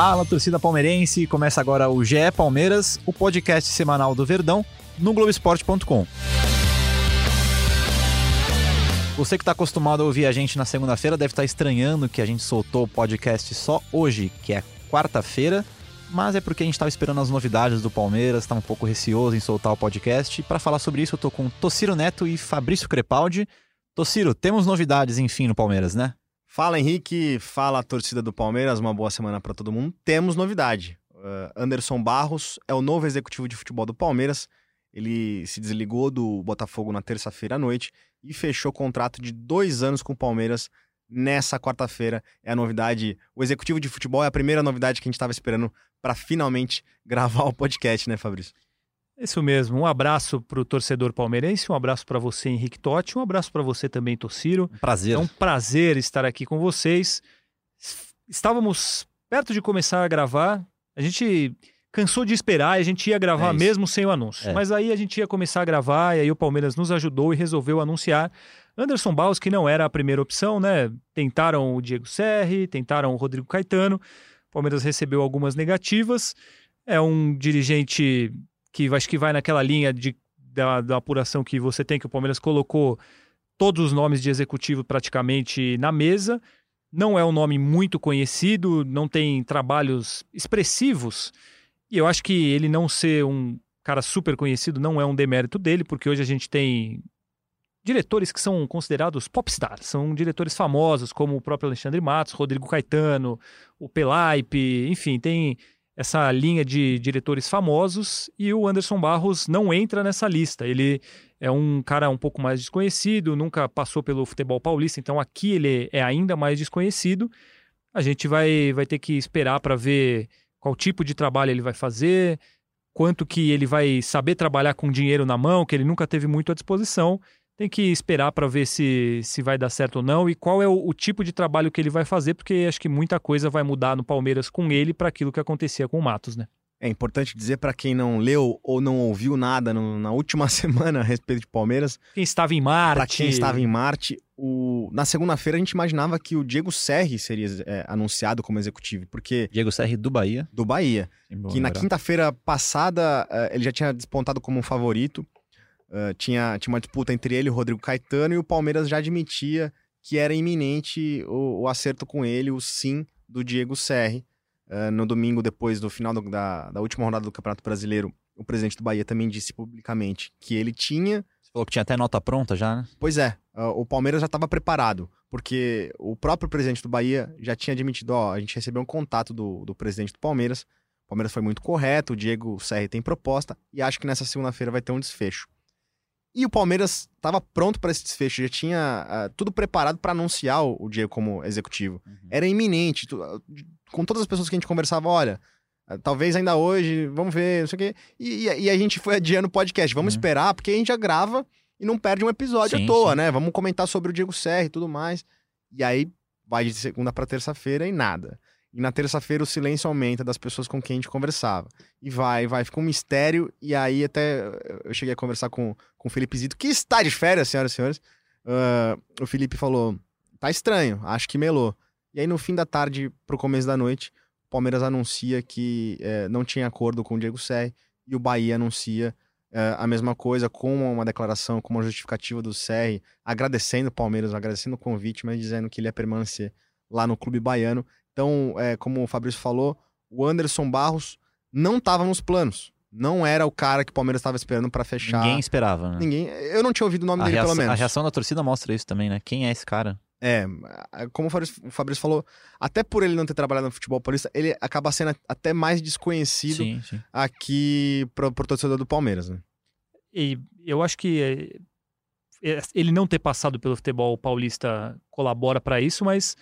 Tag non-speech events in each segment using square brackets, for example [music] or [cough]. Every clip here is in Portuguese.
Fala, torcida palmeirense! Começa agora o GE Palmeiras, o podcast semanal do Verdão, no Globoesporte.com. Você que está acostumado a ouvir a gente na segunda-feira deve estar estranhando que a gente soltou o podcast só hoje, que é quarta-feira, mas é porque a gente estava esperando as novidades do Palmeiras, estava um pouco receoso em soltar o podcast. Para falar sobre isso, eu tô com Tociro Neto e Fabrício Crepaldi. Tociro, temos novidades, enfim, no Palmeiras, né? Fala Henrique, fala torcida do Palmeiras, uma boa semana para todo mundo. Temos novidade. Uh, Anderson Barros é o novo executivo de futebol do Palmeiras. Ele se desligou do Botafogo na terça-feira à noite e fechou contrato de dois anos com o Palmeiras nessa quarta-feira. É a novidade. O executivo de futebol é a primeira novidade que a gente estava esperando para finalmente [laughs] gravar o podcast, né, Fabrício? Isso mesmo. Um abraço para o torcedor palmeirense, um abraço para você, Henrique Totti, um abraço para você também, Tociro. Prazer. É um prazer estar aqui com vocês. Estávamos perto de começar a gravar. A gente cansou de esperar e a gente ia gravar É mesmo sem o anúncio. É. Mas aí a gente ia começar a gravar e aí o Palmeiras nos ajudou e resolveu anunciar. Anderson Baus, que não era a primeira opção, né? Tentaram o Diego Serri, tentaram o Rodrigo Caetano. O Palmeiras recebeu algumas negativas. É um dirigente que acho que vai naquela linha de, da, da apuração que você tem, que o Palmeiras colocou todos os nomes de executivo praticamente na mesa. Não é um nome muito conhecido, não tem trabalhos expressivos. E eu acho que ele não ser um cara super conhecido não é um demérito dele, porque hoje a gente tem diretores que são considerados popstars, são diretores famosos, como o próprio Alexandre Matos, Rodrigo Caetano, o Pelaipe, enfim, tem essa linha de diretores famosos e o Anderson Barros não entra nessa lista. Ele é um cara um pouco mais desconhecido, nunca passou pelo futebol paulista, então aqui ele é ainda mais desconhecido. A gente vai, vai ter que esperar para ver qual tipo de trabalho ele vai fazer, quanto que ele vai saber trabalhar com dinheiro na mão, que ele nunca teve muito à disposição. Tem que esperar para ver se, se vai dar certo ou não e qual é o, o tipo de trabalho que ele vai fazer, porque acho que muita coisa vai mudar no Palmeiras com ele para aquilo que acontecia com o Matos, né? É importante dizer para quem não leu ou não ouviu nada no- na última [laughs] semana a respeito de Palmeiras, Quem estava em Marte. Para quem estava em Marte, o... na segunda-feira a gente imaginava que o Diego Serri seria é, anunciado como executivo, porque Diego Serri do Bahia. do Bahia, que na quinta-feira passada eh, ele já tinha despontado como um favorito, eh, tinha, tinha uma disputa entre ele e o Rodrigo Caetano, e o Palmeiras já admitia que era iminente o, o acerto com ele, o sim do Diego Serri. Eh, no domingo, depois do final do- da, da última rodada do Campeonato Brasileiro, o presidente do Bahia também disse publicamente que ele tinha Você falou que tinha até nota pronta já, né? Pois é, ah, o Palmeiras já estava preparado, porque o próprio presidente do Bahia já tinha admitido, ó, a gente recebeu um contato do, do presidente do Palmeiras, o Palmeiras foi muito correto, o Diego Serri tem proposta, e acho que nessa segunda-feira vai ter um desfecho. E o Palmeiras estava pronto para esse desfecho, já tinha ah, tudo preparado para anunciar o, o Diego como executivo. Era iminente, tu- ah, com todas as pessoas que a gente conversava, olha, ah, talvez ainda hoje, vamos ver, não sei o quê. E, e- e a gente foi adiando o podcast, vamos Uhum. esperar, porque a gente já grava e não perde um episódio Sim, à toa, sim. né? Vamos comentar sobre o Diego Serra e tudo mais. E aí vai de segunda para terça-feira e nada. E na terça-feira o silêncio aumenta das pessoas com quem a gente conversava. E vai, vai, fica um mistério. E aí até eu cheguei a conversar com, com o Felipe Zito, que está de férias, senhoras e senhores. Ah, o Felipe falou: tá estranho, acho que melou. E aí no fim da tarde pro começo da noite, o Palmeiras anuncia que eh, não tinha acordo com o Diego Serri e o Bahia anuncia eh, a mesma coisa com uma declaração, com uma justificativa do Serri, agradecendo o Palmeiras, agradecendo o convite, mas dizendo que ele ia permanecer lá no clube baiano. Então, eh, como o Fabrício falou, o Anderson Barros não estava nos planos. Não era o cara que o Palmeiras estava esperando para fechar. Ninguém esperava, né? Ninguém. Eu não tinha ouvido o nome A dele, reação, pelo menos. a reação da torcida mostra isso também, né? Quem é esse cara? É, como o Fabrício, o Fabrício falou, até por ele não ter trabalhado no futebol paulista, ele acaba sendo até mais desconhecido Sim, sim. aqui pro, pro torcedor do Palmeiras, né? E eu acho que é, é, ele não ter passado pelo futebol paulista colabora para isso, mas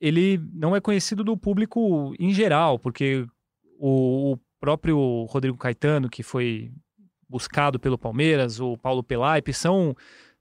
ele não é conhecido do público em geral, porque o, o próprio Rodrigo Caetano, que foi buscado pelo Palmeiras, o Paulo Pelaipe, são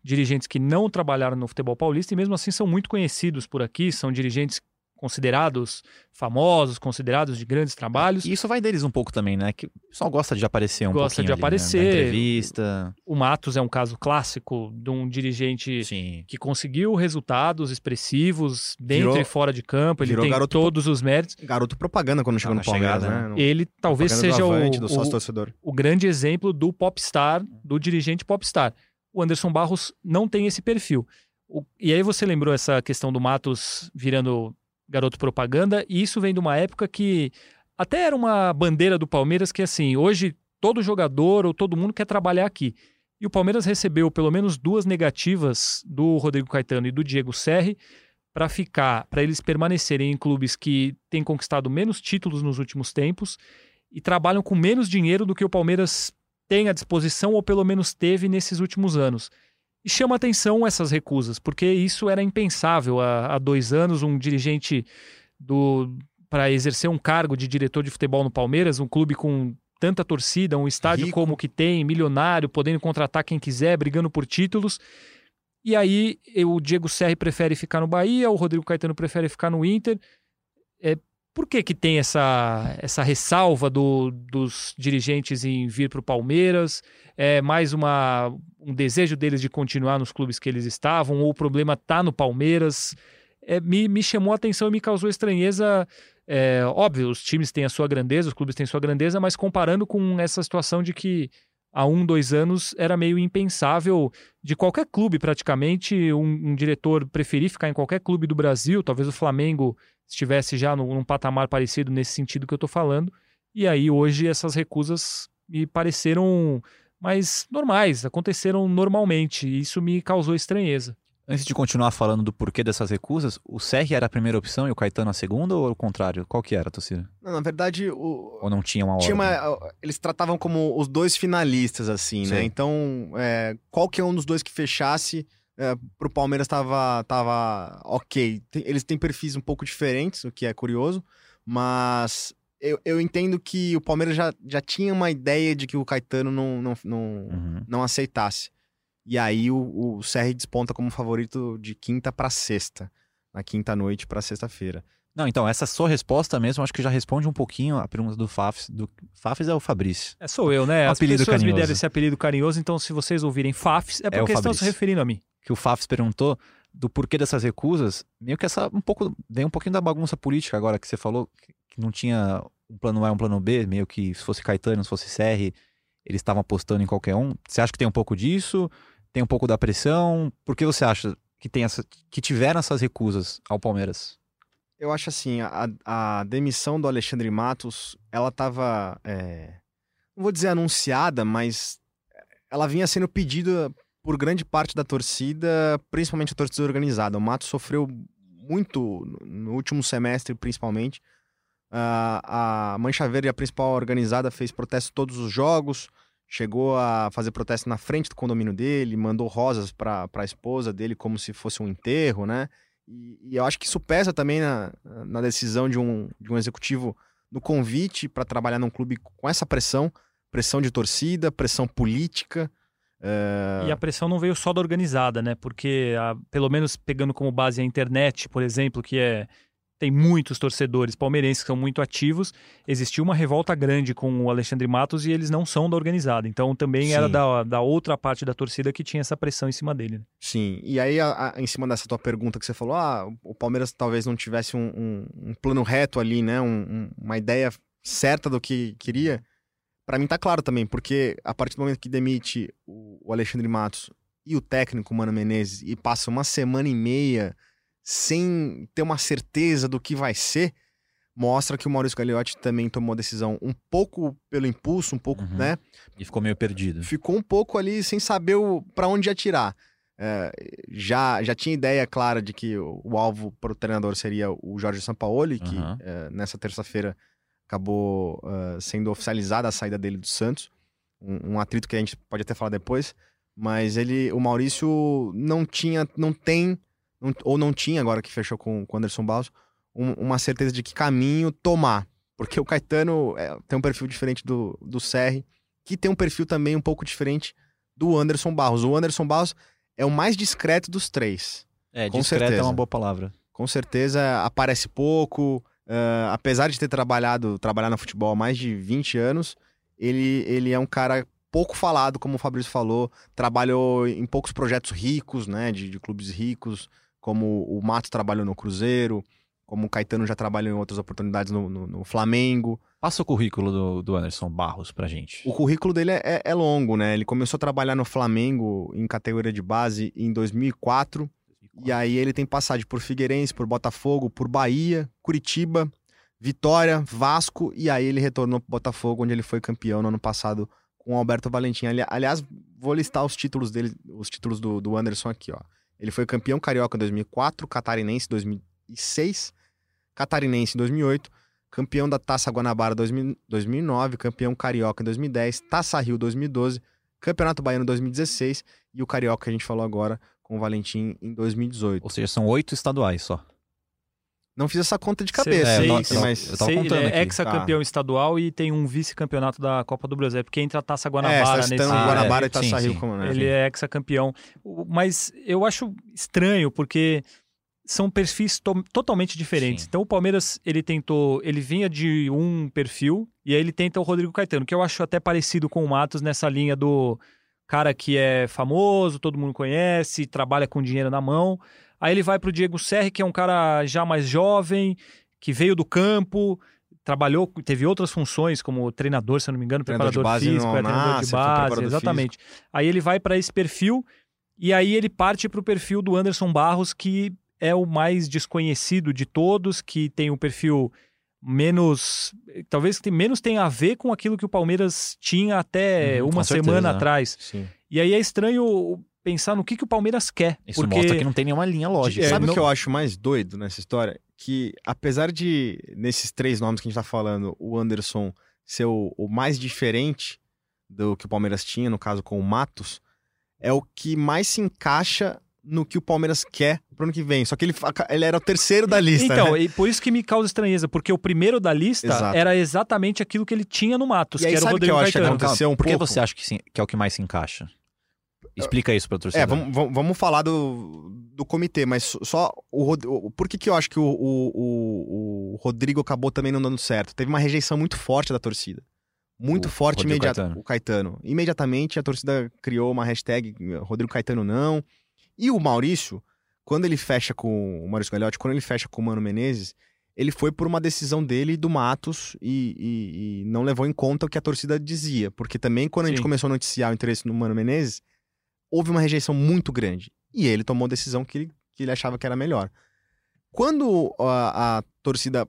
dirigentes que não trabalharam no futebol paulista e mesmo assim são muito conhecidos por aqui, são dirigentes considerados famosos, considerados de grandes trabalhos. E isso vai deles um pouco também, né? Que o pessoal gosta de aparecer um Gosta de ali, né? aparecer. Na entrevista. O Matos é um caso clássico de um dirigente Sim. que conseguiu resultados expressivos dentro Virou- e fora de campo, ele virou tem garoto todos os méritos. Garoto propaganda quando chegou na no Palmeiras, chegada, né? No- Ele talvez seja do o, Avante, do o, sócio torcedor. o grande exemplo do popstar, do dirigente popstar. O Anderson Barros não tem esse perfil. O- e aí você lembrou essa questão do Matos virando garoto propaganda, e isso vem de uma época que até era uma bandeira do Palmeiras que assim, hoje todo jogador ou todo mundo quer trabalhar aqui. E o Palmeiras recebeu pelo menos duas negativas do Rodrigo Caetano e do Diego Serri para ficar, para eles permanecerem em clubes que têm conquistado menos títulos nos últimos tempos e trabalham com menos dinheiro do que o Palmeiras tem à disposição ou pelo menos teve nesses últimos anos. E chama atenção essas recusas, porque isso era impensável há, há dois anos, um dirigente do para exercer um cargo de diretor de futebol no Palmeiras, um clube com tanta torcida, um estádio Rico. como o que tem, milionário, podendo contratar quem quiser, brigando por títulos. E aí o Diego Serri prefere ficar no Bahia, o Rodrigo Caetano prefere ficar no Inter. É, por que, que tem essa, essa ressalva do- dos dirigentes em vir para o Palmeiras? É mais uma, um desejo deles de continuar nos clubes que eles estavam? Ou o problema está no Palmeiras? É, me, me chamou a atenção e me causou estranheza. É, óbvio, os times têm a sua grandeza, os clubes têm a sua grandeza, mas comparando com essa situação de que há um, dois anos era meio impensável de qualquer clube praticamente, um, um diretor preferir ficar em qualquer clube do Brasil, talvez o Flamengo estivesse já num, num patamar parecido nesse sentido que eu estou falando, e aí hoje essas recusas me pareceram mais normais, aconteceram normalmente, e isso me causou estranheza. Antes de continuar falando do porquê dessas recusas, o Serri era a primeira opção e o Caetano a segunda ou o contrário? Qual que era, Torcida? Não, na verdade, o, Ou não tinha uma ordem? Tinha uma- eles tratavam como os dois finalistas, assim, né? Sim. Então, é, qualquer um dos dois que fechasse, é, pro Palmeiras tava, tava ok. Tem- eles têm perfis um pouco diferentes, o que é curioso, mas eu, eu entendo que o Palmeiras já, já tinha uma ideia de que o Caetano não, não, não, Uhum. não aceitasse. E aí o, o Serri desponta como favorito de quinta pra sexta. Na quinta noite pra sexta-feira. Não, então, essa sua resposta mesmo, acho que já responde um pouquinho a pergunta do Fafs. Do... Fafs é o Fabrício. É, sou eu, né? Um As apelido pessoas me carinhoso. deram esse apelido carinhoso, então se vocês ouvirem Fafs, é o porque estão se referindo a mim. Que o Fafs perguntou do porquê dessas recusas, meio que essa um pouco vem um pouquinho da bagunça política agora que você falou que- que não tinha um plano A, um plano B, meio que se fosse Caetano, se fosse Serri, eles estavam apostando em qualquer um. Você acha que tem um pouco disso? Tem um pouco da pressão? Por que você acha que tem essa que tiveram essas recusas ao Palmeiras? Eu acho assim, a, a demissão do Alexandre Matos, ela tava, é, não vou dizer anunciada, mas ela vinha sendo pedida por grande parte da torcida, principalmente a torcida organizada. O Matos sofreu muito no último semestre, principalmente. A Mancha Verde, a principal organizada, fez protesto todos os jogos, chegou a fazer protesto na frente do condomínio dele, mandou rosas para a esposa dele como se fosse um enterro, né? E, e eu acho que isso pesa também na, na decisão de um, de um executivo no convite para trabalhar num clube com essa pressão, pressão de torcida, pressão política. é, E a pressão não veio só da organizada, né? Porque, a- pelo menos pegando como base a internet, por exemplo, que é tem muitos torcedores palmeirenses que são muito ativos, existiu uma revolta grande com o Alexandre Matos e eles não são da organizada. Então também era Sim. da, da outra parte da torcida que tinha essa pressão em cima dele. né? Sim, e aí, a- a- em cima dessa tua pergunta que você falou, ah, o Palmeiras talvez não tivesse um, um- um plano reto ali, né? um- um- uma ideia certa do que queria. Pra mim tá claro também, porque a partir do momento que demite o, o Alexandre Matos e o técnico Mano Menezes e passa uma semana e meia sem ter uma certeza do que vai ser, mostra que o Maurício Gagliotti também tomou a decisão um pouco pelo impulso, um pouco, Uhum. né? E ficou meio perdido. ficou um pouco ali sem saber para onde atirar. É, já, já tinha ideia clara de que o, o alvo para o treinador seria o Jorge Sampaoli, que Aham. é, nessa terça-feira acabou é, sendo oficializada a saída dele do Santos. Um, um atrito que a gente pode até falar depois. Mas ele, o Maurício não tinha, não tem, não- ou não tinha agora que fechou com com o Anderson Barros, um- uma certeza de que caminho tomar. Porque o Caetano é, tem um perfil diferente do, do Serri, que tem um perfil também um pouco diferente do Anderson Barros. O Anderson Barros é o mais discreto dos três. É, Com discreto é certeza. uma boa palavra. Com certeza aparece pouco. ah, apesar de ter trabalhado, trabalhar no futebol há mais de 20 anos, ele, ele é um cara pouco falado, como o Fabrício falou. Trabalhou em poucos projetos ricos, né? De, de clubes ricos, como o Matos trabalhou no Cruzeiro, como o Caetano já trabalhou em outras oportunidades no, no- no Flamengo. Passa o currículo do, do Anderson Barros pra gente. O currículo dele é, é- é longo, né? Ele começou a trabalhar no Flamengo em categoria de base em 2004. E aí ele tem passagem por Figueirense, por Botafogo, por Bahia, Curitiba, Vitória, Vasco. E aí ele retornou pro Botafogo, onde ele foi campeão no ano passado com o Alberto Valentim. Ali- Aliás, vou listar os títulos dele, os títulos do, do Anderson aqui, ó. Ele foi campeão carioca em 2004, catarinense em 2006, catarinense em 2008, campeão da Taça Guanabara 2000 2009, campeão carioca em 2010, Taça Rio 2012, Campeonato Baiano 2016 e o carioca que a gente falou agora com o Valentim em 2018. Ou seja, são oito estaduais só. Não fiz essa conta de cabeça, sei- hein, sei- mas eu tava Sei, contando ele é ex-campeão estadual e tem um vice-campeonato da Copa do Brasil. É porque entra a Taça é, Guanabara tá nesse... citando Ah, Guanabara é, e Taça sim, Rio sim. como, né? Ele é ex-campeão. Mas eu acho estranho, porque são perfis to- totalmente diferentes. Sim. Então o Palmeiras, ele tentou, ele vinha de um perfil e aí ele tenta o Rodrigo Caetano, que eu acho até parecido com o Matos nessa linha do cara que é famoso, todo mundo conhece, trabalha com dinheiro na mão. Aí ele vai pro Diego Serri, que é um cara já mais jovem, que veio do campo, trabalhou, teve outras funções como treinador, se eu não me engano, Treinador de preparador físico, é, treinador de base, exatamente. Aí ele vai para esse perfil e aí ele parte para o perfil do Anderson Barros, que é o mais desconhecido de todos, que tem um perfil menos. Talvez que menos tenha a ver com aquilo que o Palmeiras tinha até Uhum, uma certeza, semana né? atrás. Sim. E aí é estranho pensar no que, que o Palmeiras quer. Isso porque mostra que não tem nenhuma linha lógica. É, Sabe o não- que eu acho mais doido nessa história? Que apesar de, nesses três nomes que a gente tá falando, o Anderson ser o, o mais diferente do que o Palmeiras tinha, no caso com o Matos, é o que mais se encaixa no que o Palmeiras quer pro ano que vem. Só que ele, ele era o terceiro da lista, Então, né? e por isso que me causa estranheza, porque o primeiro da lista Exato. era exatamente aquilo que ele tinha no Matos, E aí que era o sabe o que Rodrigo eu acho que aconteceu? aconteceu um Por que pouco. você acha que, sim- que é o que mais se encaixa? Explica isso pra torcida. É, vamos, vamos, vamos falar do, do comitê, mas só o, o por que, que eu acho que o, o, o- o Rodrigo acabou também não dando certo? Teve uma rejeição muito forte da torcida. Muito O forte Rodrigo imediata. Caetano. O Caetano. Imediatamente a torcida criou uma hashtag Rodrigo Caetano não. E o Maurício, quando ele fecha com o Maurício Gagliotti, quando ele fecha com o Mano Menezes, ele foi por uma decisão dele e do Matos e, e- e não levou em conta o que a torcida dizia. Porque também, quando a gente Sim. começou a noticiar o interesse no Mano Menezes, houve uma rejeição muito grande. E ele tomou a decisão que ele, que ele achava que era melhor. Quando a, a torcida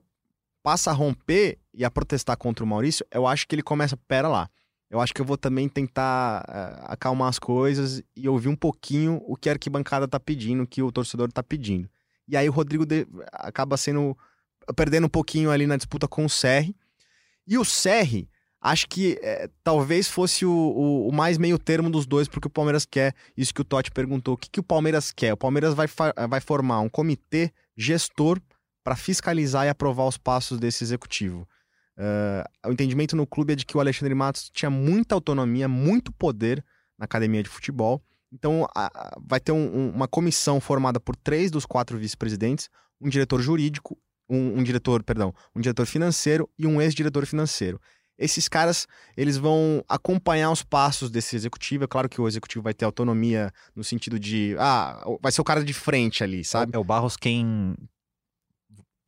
passa a romper e a protestar contra o Maurício, eu acho que ele começa, pera lá, eu acho que eu vou também tentar eh, acalmar as coisas e ouvir um pouquinho o que a arquibancada tá pedindo, o que o torcedor tá pedindo. E aí o Rodrigo de- acaba sendo perdendo um pouquinho ali na disputa com o Serri. E o Serri, acho que eh, talvez fosse o, o- o mais meio termo dos dois, porque o Palmeiras quer, isso que o Totti perguntou, o que, que o Palmeiras quer? O Palmeiras vai, vai formar um comitê gestor para fiscalizar e aprovar os passos desse executivo. Eh, o entendimento no clube é de que o Alexandre Matos tinha muita autonomia, muito poder na academia de futebol. Então, a- a- vai ter um- um- uma comissão formada por três dos quatro vice-presidentes, um diretor jurídico, um, um diretor, perdão, um diretor financeiro e um ex-diretor financeiro. Esses caras, eles vão acompanhar os passos desse executivo. É claro que o executivo vai ter autonomia no sentido de, ah, vai ser o cara de frente ali, sabe? É o Barros quem.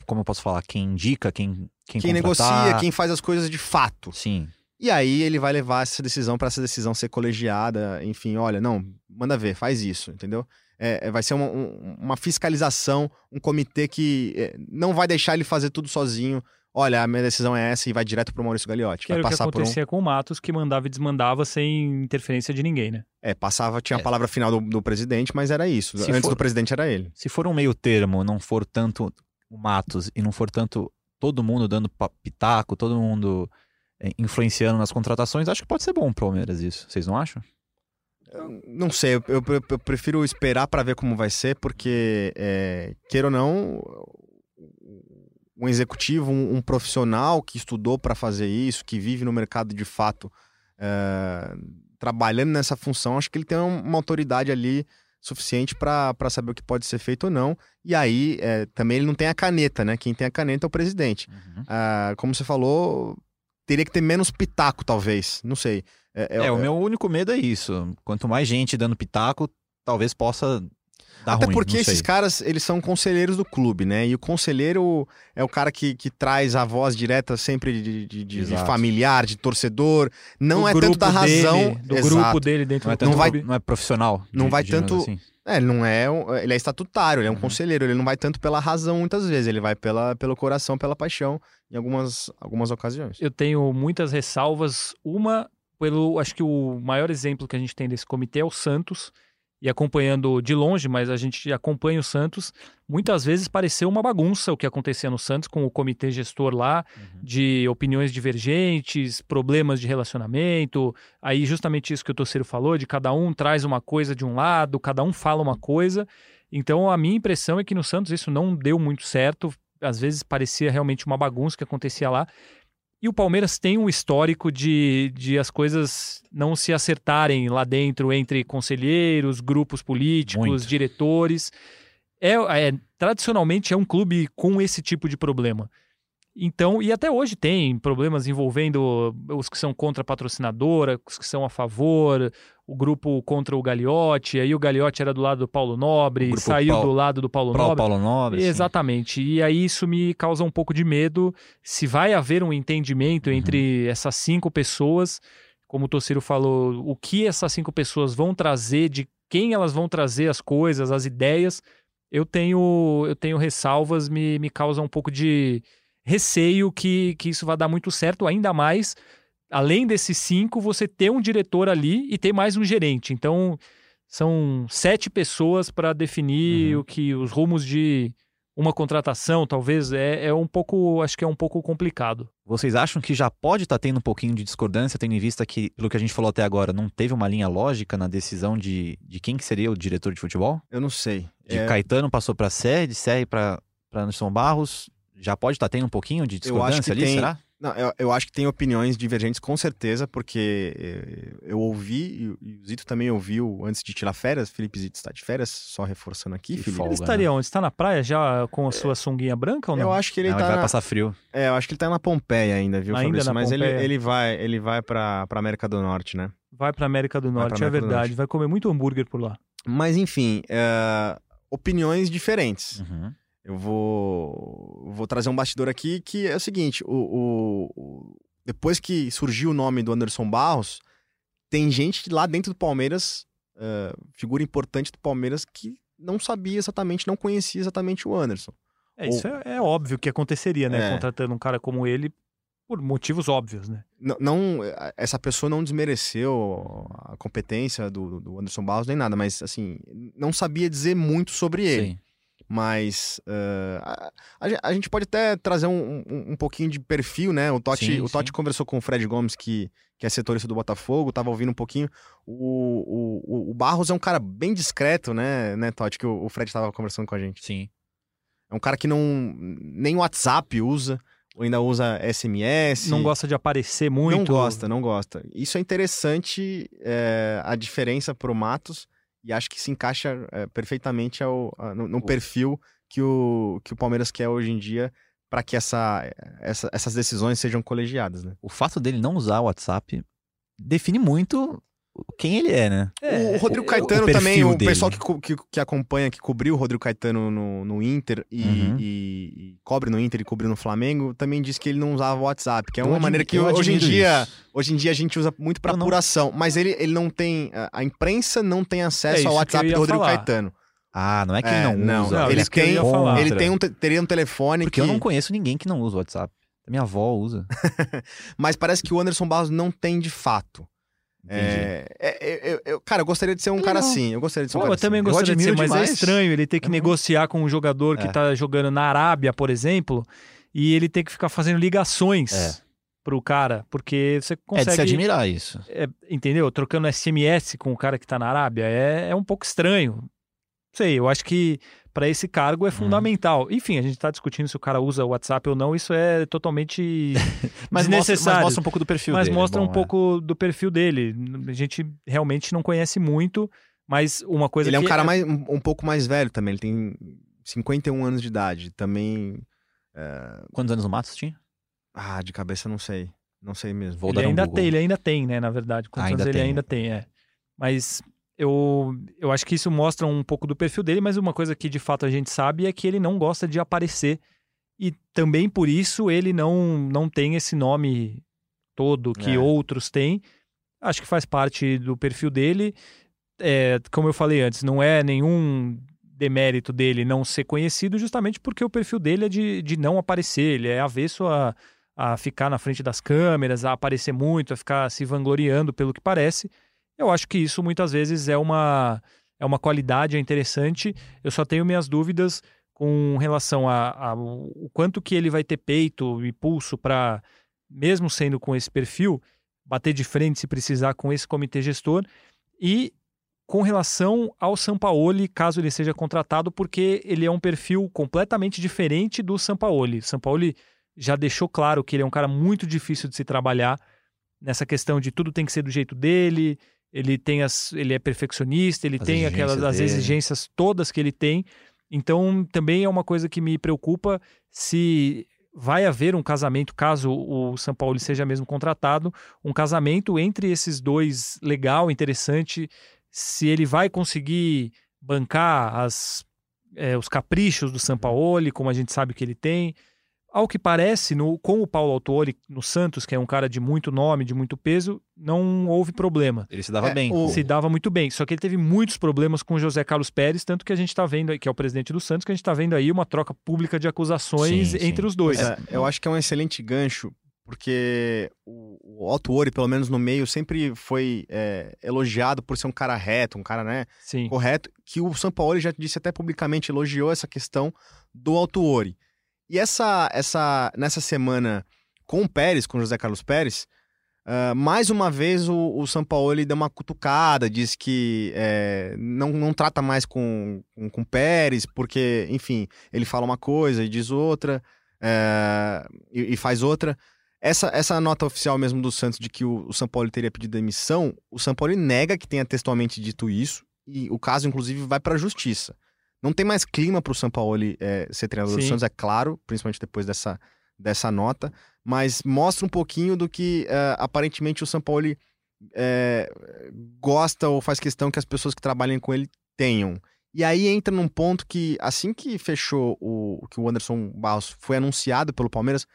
Como eu posso falar? Quem indica, quem. Quem, Quem contratar. negocia, quem faz as coisas de fato. Sim. E aí ele vai levar essa decisão para essa decisão ser colegiada, enfim, olha, não, manda ver, faz isso, entendeu? É, é, vai ser uma, um- uma fiscalização, um comitê que é, não vai deixar ele fazer tudo sozinho. Olha, a minha decisão é essa e vai direto pro Maurício Gagliotti. Que Vai era o que passar por um. acontecia com o Matos, que mandava e desmandava sem interferência de ninguém, né? É, passava, tinha a É. palavra final do, do presidente, mas era isso. Se Antes for- do presidente era ele. Se for um meio termo, não for tanto o Matos e não for tanto todo mundo dando pitaco, todo mundo é, influenciando nas contratações, acho que pode ser bom pro Palmeiras isso. Vocês não acham? Não sei, eu, eu- eu prefiro esperar para ver como vai ser, porque, é, queira ou não, um executivo, um, um profissional que estudou para fazer isso, que vive no mercado de fato, é, trabalhando nessa função, acho que ele tem uma autoridade ali suficiente para saber o que pode ser feito ou não. E aí, é, também ele não tem a caneta, né? Quem tem a caneta é o presidente. Uhum. Ah, como você falou, teria que ter menos pitaco, talvez. Não sei. É, o meu único medo é isso. Quanto mais gente dando pitaco, talvez possa dar Até ruim, porque não esses caras, eles são conselheiros do clube, né? E o conselheiro é o cara que, que traz a voz direta sempre de, de- de- familiar, de torcedor. Não Do é tanto da razão. dele, do Exato. grupo dele dentro Não é, do tanto, Não vai- clube. não é profissional. não de- vai tanto- assim. É, ele não é. um- ele é estatutário, ele é um Uhum. conselheiro. Ele não vai tanto pela razão muitas vezes. Ele vai pela, pelo coração, pela paixão em algumas, algumas ocasiões. eu tenho muitas ressalvas. Uma, pelo. Acho que o maior exemplo que a gente tem desse comitê é o Santos. E acompanhando de longe, mas a gente acompanha o Santos. Muitas vezes pareceu uma bagunça o que acontecia no Santos com o comitê gestor lá, Uhum. de opiniões divergentes, problemas de relacionamento. Aí, justamente isso que o Torceiro falou, de cada um traz uma coisa de um lado, cada um fala uma coisa. Então, a minha impressão é que no Santos isso não deu muito certo. Às vezes parecia realmente uma bagunça que acontecia lá. E o Palmeiras tem um histórico de, de as coisas não se acertarem lá dentro entre conselheiros, grupos políticos, Muito. diretores. É, é- tradicionalmente é um clube com esse tipo de problema. Então, e até hoje tem problemas envolvendo os que são contra a patrocinadora, os que são a favor, o grupo contra o Gagliotti, aí o Gagliotti era do lado do Paulo Nobre, saiu Paulo- do lado do Paulo Nobre. Paulo Nobre. sim. Exatamente. E aí isso me causa um pouco de medo. Se vai haver um entendimento Uhum. entre essas cinco pessoas, como o Torciro falou, o que essas cinco pessoas vão trazer, de quem elas vão trazer as coisas, as ideias, eu tenho, eu tenho ressalvas, me, me causa um pouco de receio que, que isso vai dar muito certo, ainda mais. Além desses cinco, você ter um diretor ali e ter mais um gerente. Então, são sete pessoas para definir Uhum. o que os rumos de uma contratação, talvez é, é um pouco, acho que é um pouco complicado. Vocês acham que já pode estar tendo um pouquinho de discordância, tendo em vista que, pelo que a gente falou até agora, não teve uma linha lógica na decisão de, de quem que seria o diretor de futebol? Eu não sei. De É, Caetano passou para Sé, de Sé para Anderson Barros. Já pode estar tendo um pouquinho de Eu acho discordância que ali, tem- será? Não, eu, eu acho que tem opiniões divergentes, com certeza, porque eh, eu ouvi, e, o Zito também ouviu antes de tirar férias. Felipe Zito está de férias, só reforçando aqui, Que Felipe. folga. Ele estaria onde? Está na praia já com a sua sunguinha branca ou não? Eu acho que ele Não, tá. ele vai na- passar frio. É, eu acho que ele tá na Pompeia ainda, viu, Ainda Fabrício? na Mas ele, Pompeia. ele vai, ele vai pra América do Norte, né? Vai para América do Norte, é América do verdade. Norte. Vai comer muito hambúrguer por lá. Mas enfim, é, opiniões diferentes. Uhum. Eu vou, vou trazer um bastidor aqui que é o seguinte: o, o- o- depois que surgiu o nome do Anderson Barros, tem gente lá dentro do Palmeiras, é, figura importante do Palmeiras, que não sabia exatamente, não conhecia exatamente o Anderson. É, isso é, é óbvio que aconteceria, né? É. Contratando um cara como ele por motivos óbvios, né? Não, não- essa pessoa não desmereceu a competência do, do Anderson Barros nem nada, mas assim, não sabia dizer muito sobre ele. Sim. Mas eh, a, a gen- a gente pode até trazer um, um, um pouquinho de perfil, né? O Totti, Sim, o Totti sim. conversou com o Fred Gomes, que, que é setorista do Botafogo, tava ouvindo um pouquinho. O, o, o Barros é um cara bem discreto, né, né Totti? Que o, o Fred tava conversando com a gente. Sim. É um cara que não nem o WhatsApp usa, ou ainda usa SMS. Não gosta de aparecer muito. Não gosta, não gosta. Isso é interessante, é, a diferença pro Matos, e acho que se encaixa é, perfeitamente ao, a- no, no perfil que o, que o Palmeiras quer hoje em dia para que essa, essa- essas decisões sejam colegiadas, né? O fato dele não usar o WhatsApp define muito quem ele é, né? o Rodrigo o- Caetano o perfil também, o dele. pessoal que, que, que acompanha, que cobriu o Rodrigo Caetano no, no Inter e, Uhum. e- e cobre no Inter e cobriu no Flamengo, também disse que ele não usava o WhatsApp, que é Eu uma admi- maneira que eu hoje em dia isso. Hoje em dia a gente usa muito para Eu não- apuração, mas ele, ele não tem. a- imprensa não tem É acesso isso ao eu WhatsApp do Rodrigo falar. Caetano. Ah, não é que É, ele não não, usa. não, ele ele eu tem- falar. Ele tem um, te- teria um telefone Porque que. eu não conheço ninguém que não usa o WhatsApp. Minha avó usa. [laughs] Mas parece que o Anderson Barros não tem de fato. É, é, eu- eu- cara, eu gostaria de ser um cara Legal. assim. Eu gostaria de ser um Pô, cara eu também assim. gostaria de ser, mas é demais. estranho ele ter que não- negociar com um jogador que É. tá jogando na Arábia, por exemplo, e ele ter que ficar fazendo ligações É. pro cara, porque você É de se consegue, admirar isso. é, entendeu? Trocando SMS com o cara que tá na Arábia, é, é um pouco estranho. Sei, eu acho que para esse cargo é fundamental. Enfim, a gente está discutindo se o cara usa o WhatsApp ou não, isso é totalmente [laughs] Mas mostra, desnecessário. mas mostra um pouco do perfil mas dele. mostra Bom, um é. pouco do perfil dele. A gente realmente não conhece muito, mas uma coisa Ele é um cara mais, um, um pouco mais velho também. Ele tem 51 anos de idade. Também. é, Quantos anos o Matos tinha? Ah, de cabeça não sei. Não sei mesmo. Vou ele dar um ainda Google. tem, ele ainda tem, né, na verdade. Quantos Ainda anos ele tem. ainda tem, é. Mas eu, eu acho que isso mostra um pouco do perfil dele, mas uma coisa que de fato a gente sabe é que ele não gosta de aparecer. E também por isso ele não, não tem esse nome todo que É. outros têm. Acho que faz parte do perfil dele. É, como eu falei antes, não é nenhum demérito dele não ser conhecido, justamente porque o perfil dele é de, de não aparecer. Ele é avesso a, a ficar na frente das câmeras, a aparecer muito, a ficar se vangloriando pelo que parece. Eu acho que isso muitas vezes é uma, é uma qualidade, é interessante. Eu só tenho minhas dúvidas com relação a, a o quanto que ele vai ter peito e pulso para, mesmo sendo com esse perfil, bater de frente se precisar com esse comitê gestor. E com relação ao Sampaoli, caso ele seja contratado, porque ele é um perfil completamente diferente do Sampaoli. Sampaoli já deixou claro que ele é um cara muito difícil de se trabalhar nessa questão de tudo tem que ser do jeito dele, ele tem as, ele é perfeccionista, ele As tem aquelas exigências as exigências todas que ele tem. Então, também é uma coisa que me preocupa se vai haver um casamento, caso o São Paulo seja mesmo contratado, um casamento entre esses dois legal, interessante, se ele vai conseguir bancar as, é, os caprichos do Sampaoli, como a gente sabe que ele tem. Ao que parece, no, com o Paulo Autori no Santos, que é um cara de muito nome, de muito peso, não houve problema. Ele se dava É, bem. o- Se dava muito bem. Só que ele teve muitos problemas com o José Carlos Pérez, tanto que a gente está vendo, aí, que é o presidente do Santos, que a gente está vendo aí uma troca pública de acusações Sim, entre sim. os dois. É, eu acho que é um excelente gancho, porque o, o Autuori, pelo menos no meio, sempre foi é, elogiado por ser um cara reto, um cara, né, Sim. correto, que o Sampaoli já disse até publicamente, elogiou essa questão do Autuori. E essa, essa, nessa semana com o Pérez, com José Carlos Pérez, ah, mais uma vez o, o Sampaoli deu uma cutucada, disse que é, não, não trata mais com, com, com Pérez, porque, enfim, ele fala uma coisa e diz outra, é, e, e faz outra. Essa, essa nota oficial mesmo do Santos de que o, o Sampaoli teria pedido demissão, o Sampaoli nega que tenha textualmente dito isso, e o caso, inclusive, vai para a justiça. Não tem mais clima para o Sampaoli é, ser treinador do Sim. Santos, é claro, principalmente depois dessa, dessa nota, mas mostra um pouquinho do que é, aparentemente o Sampaoli é, gosta ou faz questão que as pessoas que trabalhem com ele tenham. E aí entra num ponto que, assim que fechou o que o Anderson Barros foi anunciado pelo Palmeiras,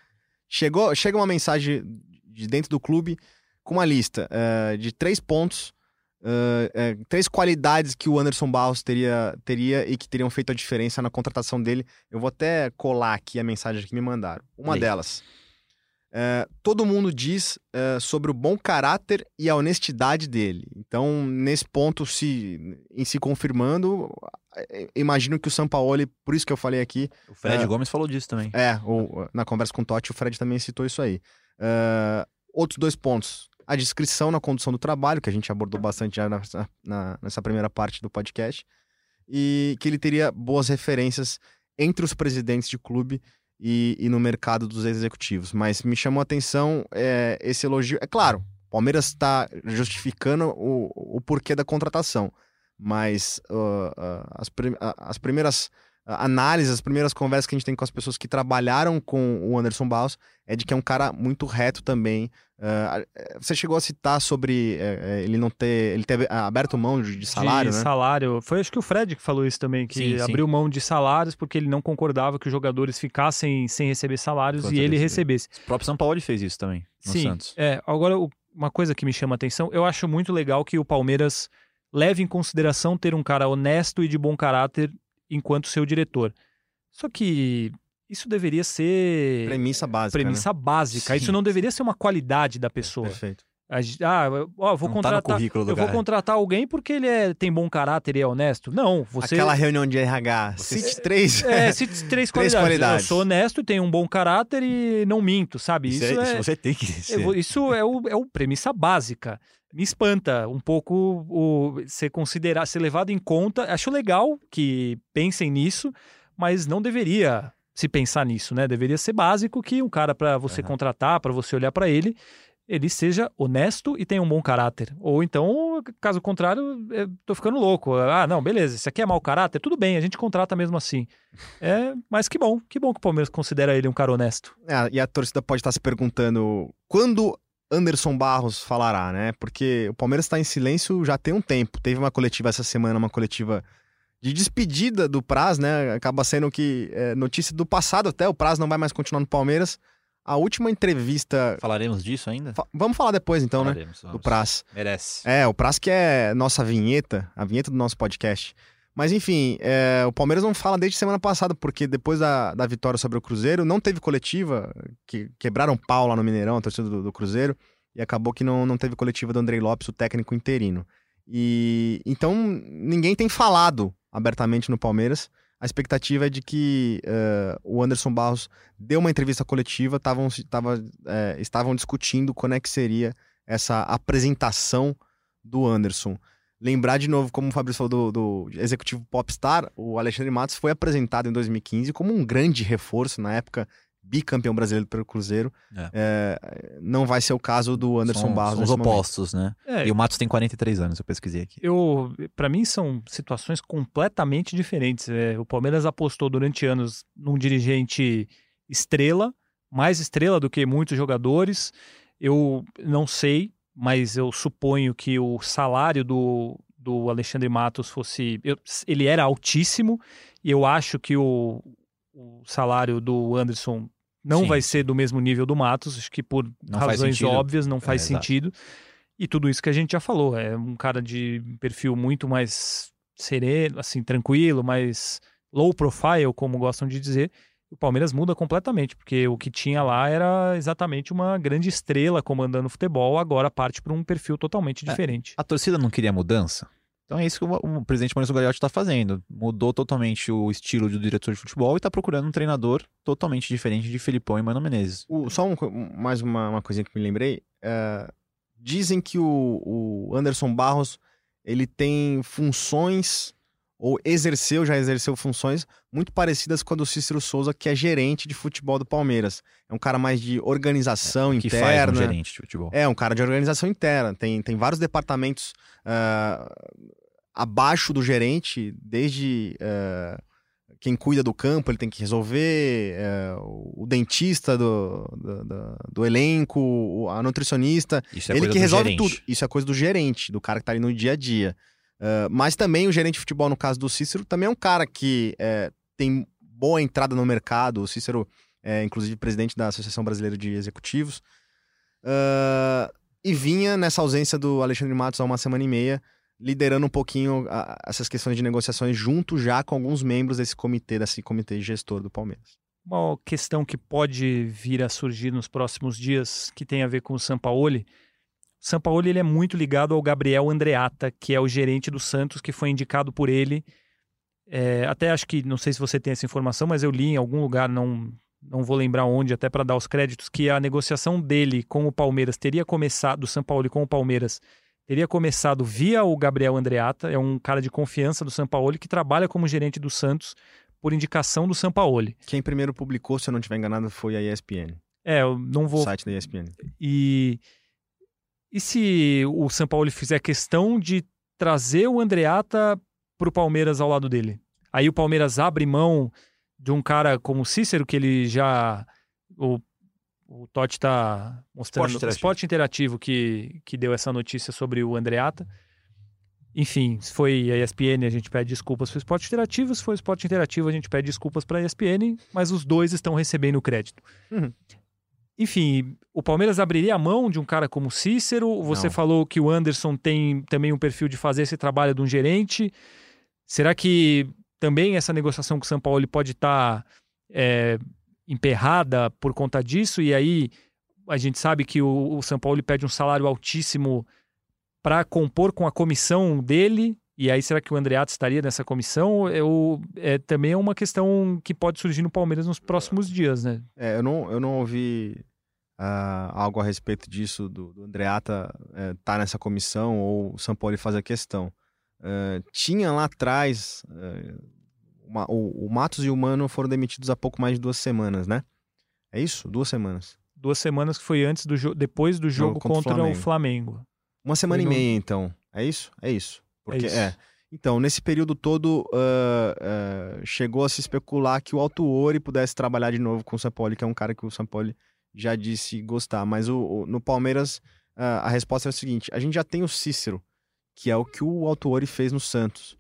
chegou, chega uma mensagem de dentro do clube com uma lista eh, de três pontos, eh, três qualidades que o Anderson Barros teria, teria e que teriam feito a diferença na contratação dele. Eu vou até colar aqui a mensagem que me mandaram. Uma delas. eh, todo mundo diz sobre o bom caráter e a honestidade dele. Então, nesse ponto, se, em se confirmando, imagino que o Sampaoli, por isso que eu falei aqui, O Fred É. Gomes falou disso também. é, o- na conversa com o Totti, o Fred também citou isso aí. Outros dois pontos. A descrição na condução do trabalho, que a gente abordou bastante já nessa, na- nessa primeira parte do podcast. E que ele teria boas referências entre os presidentes de clube e, e no mercado dos executivos. Mas me chamou a atenção é, esse elogio. É claro, Palmeiras está justificando o, o porquê da contratação. Mas ah, ah, as, prim- as primeiras análises, as primeiras conversas que a gente tem com as pessoas que trabalharam com o Anderson Barros é de que é um cara muito reto também. Eh, você chegou a citar sobre eh, ele não ter. ele ter aberto mão de, de salário, de né? salário. Foi acho que o Fred que falou isso também, que Sim, sim. abriu mão de salários porque ele não concordava que os jogadores ficassem sem receber salários Quanto e ele recebesse. O próprio São Paulo fez isso também, no Sim, Santos. é. Agora, uma coisa que me chama a atenção, eu acho muito legal que o Palmeiras leve em consideração ter um cara honesto e de bom caráter enquanto seu diretor. Só que isso deveria ser Premissa básica. premissa básica. Sim. Isso não deveria ser uma qualidade da né? pessoa. Perfeito. Ah, ó, vou Não tá contratar. do eu vou cara. contratar alguém porque ele é, tem bom caráter e é honesto. Não, você. Aquela reunião de RH, cite três. É, [laughs] se três qualidades. qualidades. Eu sou honesto, tenho um bom caráter e não minto, sabe? Isso, Isso, é, é, isso você tem que ser. isso é o, é o premissa básica. Me espanta um pouco o ser considerar, ser levado em conta. Acho legal que pensem nisso, mas não deveria se pensar nisso, né? Deveria ser básico que um cara para você Aham. contratar, para você olhar para ele, ele seja honesto e tenha um bom caráter. Ou então, caso contrário, eu tô ficando louco. Ah, não, beleza, isso aqui é mau caráter, tudo bem, a gente contrata mesmo assim. É, mas que bom, que bom que o Palmeiras considera ele um cara honesto. É, e a torcida pode estar se perguntando quando Anderson Barros falará, né? Porque o Palmeiras está em silêncio já tem um tempo. Teve uma coletiva essa semana, uma coletiva de despedida do Praz, né? Acaba sendo que é, notícia do passado até, o Praz não vai mais continuar no Palmeiras. A última entrevista. Falaremos disso ainda? fa- Vamos falar depois então, né? Falaremos, Do vamos. Praz. Merece. É, o Praz que é nossa vinheta, a vinheta do nosso podcast. Mas enfim, é, o Palmeiras não fala desde semana passada, porque depois da, da vitória sobre o Cruzeiro, não teve coletiva, que quebraram pau lá no Mineirão, a torcida do, do Cruzeiro, e acabou que não, não teve coletiva do Andrei Lopes, o técnico interino. E então ninguém tem falado abertamente no Palmeiras. A expectativa é de que eh, o Anderson Barros deu uma entrevista coletiva, tavam, tava, eh, estavam discutindo quando é que seria essa apresentação do Anderson. Lembrar de novo, como o Fabrício falou do, do executivo Popstar, o Alexandre Matos foi apresentado em 2015 como um grande reforço, na época bicampeão brasileiro pelo Cruzeiro. É. É, não vai ser o caso do Anderson são, Barros são os nesse momento. opostos, né? É, E o Matos tem 43 anos, eu pesquisei aqui. eu para mim são situações completamente diferentes. É, o Palmeiras apostou durante anos num dirigente estrela, mais estrela do que muitos jogadores. Eu não sei, mas eu suponho que o salário do, do Alexandre Matos fosse. eu- ele era altíssimo, e eu acho que o, o salário do Anderson não Sim. vai ser do mesmo nível do Matos, acho que por Não razões óbvias não faz É, sentido. E tudo isso que a gente já falou, é um cara de perfil muito mais sereno, assim, tranquilo, mais low profile, como gostam de dizer. O Palmeiras muda completamente, porque o que tinha lá era exatamente uma grande estrela comandando o futebol, agora parte para um perfil totalmente É. diferente. A torcida não queria mudança? Então é isso que o, o presidente Maurício Gagliotti está fazendo. Mudou totalmente o estilo do diretor de futebol e está procurando um treinador totalmente diferente de Felipão e Mano Menezes. O- só um mais uma, uma coisinha que me lembrei. é, dizem que o, o Anderson Barros ele tem funções, ou exerceu, já exerceu funções muito parecidas com a do Cícero Souza, que é gerente de futebol do Palmeiras. É um cara mais de organização que faz um interna. gerente de futebol. É, um cara de organização interna. Tem, tem vários departamentos ah, abaixo do gerente, desde ah, quem cuida do campo, ele tem que resolver, eh, o, dentista do, do, do- do elenco, o- a nutricionista. Isso é ele que resolve gerente. tudo. Isso é coisa do gerente, do cara que tá ali no dia a dia. Ah, mas também o gerente de futebol, no caso do Cícero, também é um cara que tem boa entrada no mercado. O Cícero é, inclusive, presidente da Associação Brasileira de Executivos. Ah, e vinha nessa ausência do Alexandre Matos há uma semana e meia, liderando um pouquinho a- essas questões de negociações junto já com alguns membros desse comitê, desse comitê gestor do Palmeiras. Uma questão que pode vir a surgir nos próximos dias, que tem a ver com o Sampaoli. O Sampaoli ele é muito ligado ao Gabriel Andreata, que é o gerente do Santos, que foi indicado por ele. É, até acho que, não sei se você tem essa informação, mas eu li em algum lugar, não, não vou lembrar onde, até para dar os créditos, que a negociação dele com o Palmeiras teria começado, do Sampaoli com o Palmeiras, teria começado via o Gabriel Andreata, é um cara de confiança do Sampaoli, que trabalha como gerente do Santos por indicação do Sampaoli. Quem primeiro publicou, se eu não estiver enganado, foi a ESPN, É, eu não o vou. site da ESPN. E, e se o São Paulo fizer questão de trazer o Andreata para o Palmeiras ao lado dele? Aí o Palmeiras abre mão de um cara como o Cícero, que ele já. O, o Totti está mostrando. Esporte Interativo. Esporte Interativo que, que deu essa notícia sobre o Andreata. Enfim, se foi a ESPN, a gente pede desculpas para o Esporte Interativo. Se foi o Esporte Interativo, a gente pede desculpas para a ESPN, mas os dois estão recebendo crédito. Uhum. Enfim, o Palmeiras abriria a mão de um cara como Cícero. Você Não. falou que o Anderson tem também um perfil de fazer esse trabalho de um gerente. Será que também essa negociação com o São Paulo pode estar é, emperrada por conta disso? E aí a gente sabe que o, o São Paulo pede um salário altíssimo para compor com a comissão dele. E aí, será que o Andreato estaria nessa comissão? Eu, é, também é uma questão que pode surgir no Palmeiras nos próximos dias, né? É, eu não, eu não ouvi uh, algo a respeito disso, do, do Andreata estar uh, tá nessa comissão ou o São Paulo fazer a questão. Uh, tinha lá atrás, uma, o, o Matos e o Mano foram demitidos há pouco mais de duas semanas, né? É isso? Duas semanas. Duas semanas que foi antes do jogo, depois do jogo contra, contra, o Flamengo. Flamengo. Uma semana foi e meia, no... então. É isso? É isso. Porque, é, isso. é. Então, nesse período todo, uh, uh, chegou a se especular que o Altuori pudesse trabalhar de novo com o Sampoli, que é um cara que o Sampoli já disse gostar. Mas o, o no Palmeiras, uh, a resposta é a seguinte: a gente já tem o Cícero, que é o que o Altuori fez no Santos.